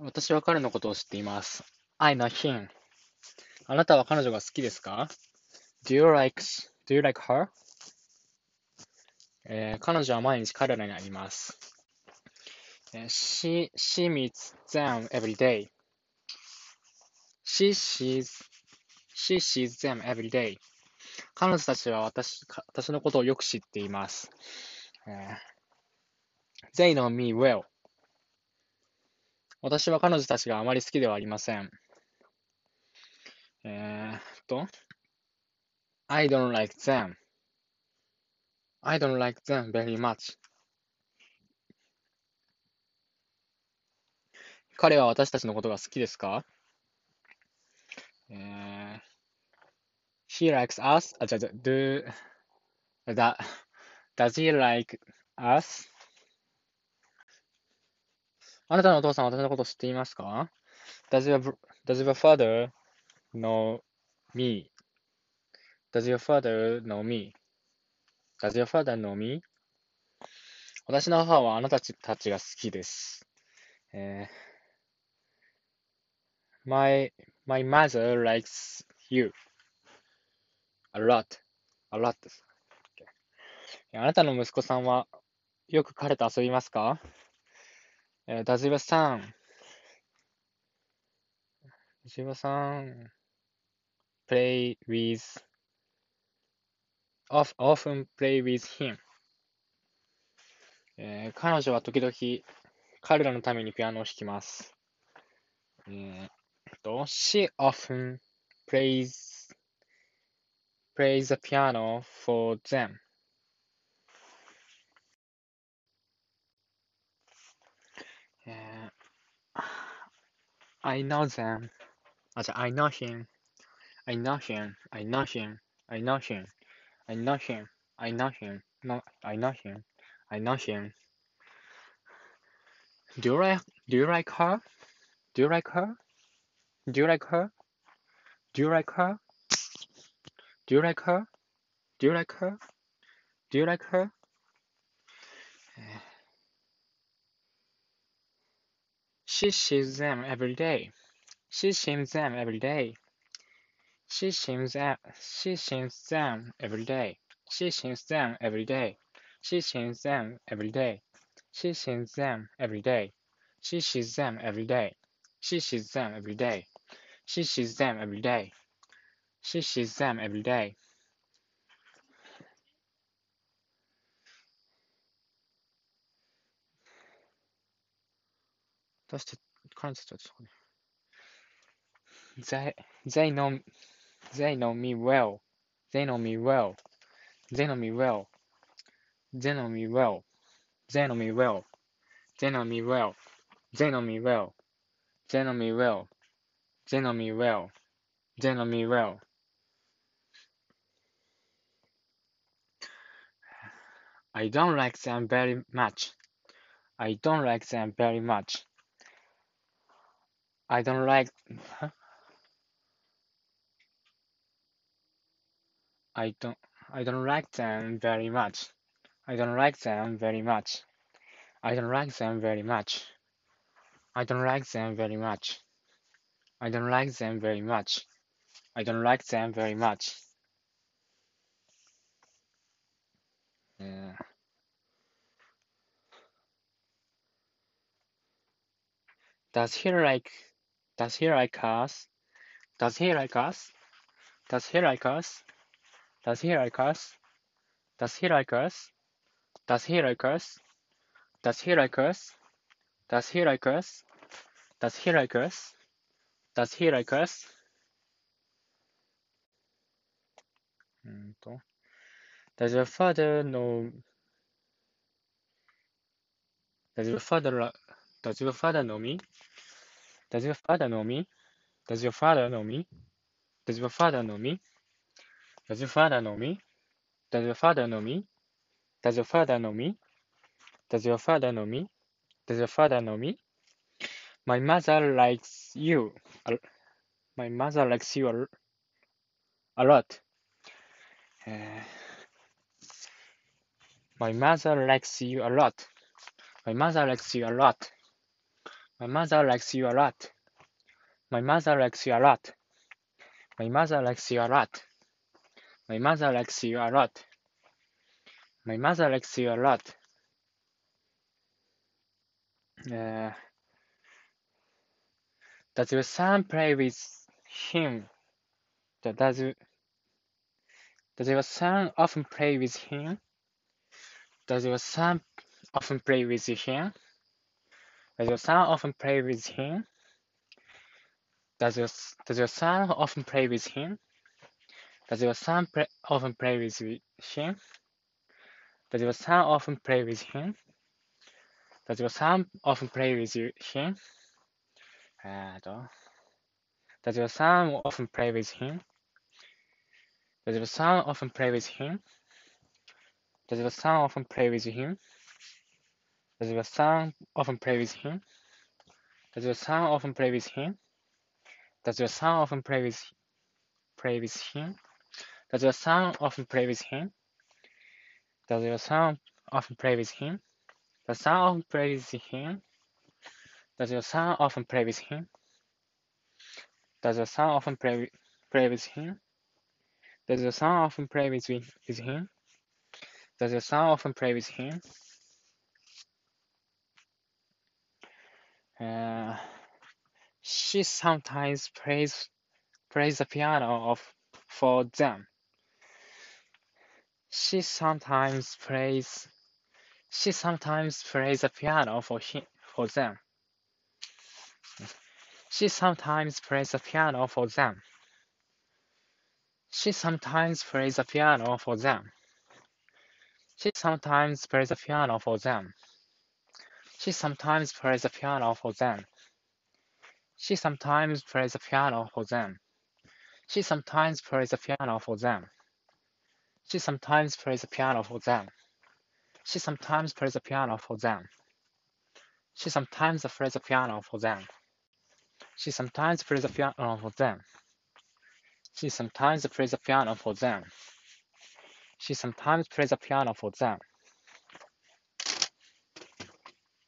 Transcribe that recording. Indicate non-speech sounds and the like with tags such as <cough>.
私は彼のことを知っています。I know him. あなたは彼女が好きですか ?Do you like, do you like her? えー彼女は毎日彼らに会います。えー she, she meets them every day. She sees, she sees them every day. 彼女たちは私私のことをよく知っています。えー They know me well. 私は彼女たちがあまり好きではありません。えーっと、I don't like them. I don't like them very much. 彼は私たちのことが好きですかえー He likes us? あ、じゃじゃ、do, だ、does he like us? あなたのお父さんは私のことを知っていますか Does your, does your father know me? Does your father know me? Does your father know me? 私の母はあなたたちが好きです。えー my, my mother likes you a lot. a lot です。あなたの息子さんはよく彼と遊びますかえー Does your son Does your son play with of, often play with him? えー彼女は時々彼らのためにピアノを弾きます。えーと、She often plays plays the piano for them. I know them. I said, I know him. I know him. I know him. I know him. I know him. I know him. No, I know him. I know him. Do you like Do you like her? Do you like her? Do you like her? Do you like her? Do you like her? Do you like her? Do you like her? She sees them every day. She sees them every day. She sees them. She sees them every day. She sees them every day. She sees them every day. She sees them every day. She sees them every day. She sees them every day. She sees them every day. She sees them every day. The concept. They they know they know me well. They know me well. They know me well. They know me well. They know me well. They know me well. They know me well. They know me well. They know me well. They know me well. I don't like them very much. I don't like them very much. I don't like. <laughs> I don't. I don't like them very much. I don't like them very much. I don't like them very much. I don't like them very much. I don't like them very much. I don't like them very much. Yeah. Does he like does he like us? Does he like us? Does he like us? Does he like us? Does he like us? Does he like us? Does he like us? Does he like us? Does he like us? Does he like us? うーんと Does your father know Does your father li- Does your father know me? Does your father know me? Does your father know me? Does your father know me? Does your father know me? Does your father know me? Does your father know me? Does your father know me? Does your father know me? My mother likes you. My mother likes you a, lot. Uh, my mother likes you a lot. My mother likes you a lot. My mother likes you a lot. My mother likes you a lot. My mother likes you a lot. My mother likes you a lot. My mother likes you a lot. Uh, does your son play with him? Does, does your son often play with him? Does your son often play with him? Does your son often play with him? Does your, does your son often play with him? Does your son play, often play with him? Does your son often play with him? Does your son often play with him? Does your son often play with him? Does your son often play with him? Does your son often play with him? Does your son often play with him? Does your son often play with him? Does your son often play with play with him? Does your son often play with him? Does your son often play with him? Does son often play with him? Does your son often play with him? Does your son often play play with him? Does your son often play with, with him? Does your son often play with him? Uh, she sometimes plays plays the piano of, for them. She sometimes plays she sometimes plays the piano for him for them. She sometimes plays the piano for them. She sometimes plays the piano for them. She sometimes plays the piano for them. She sometimes plays the piano for them. She sometimes plays the piano for them. She sometimes plays the piano for them. She sometimes plays the piano for them. She sometimes plays the piano for them. She sometimes plays the piano for them. She sometimes plays the piano for them. She sometimes plays the piano for them. She sometimes plays the piano for them.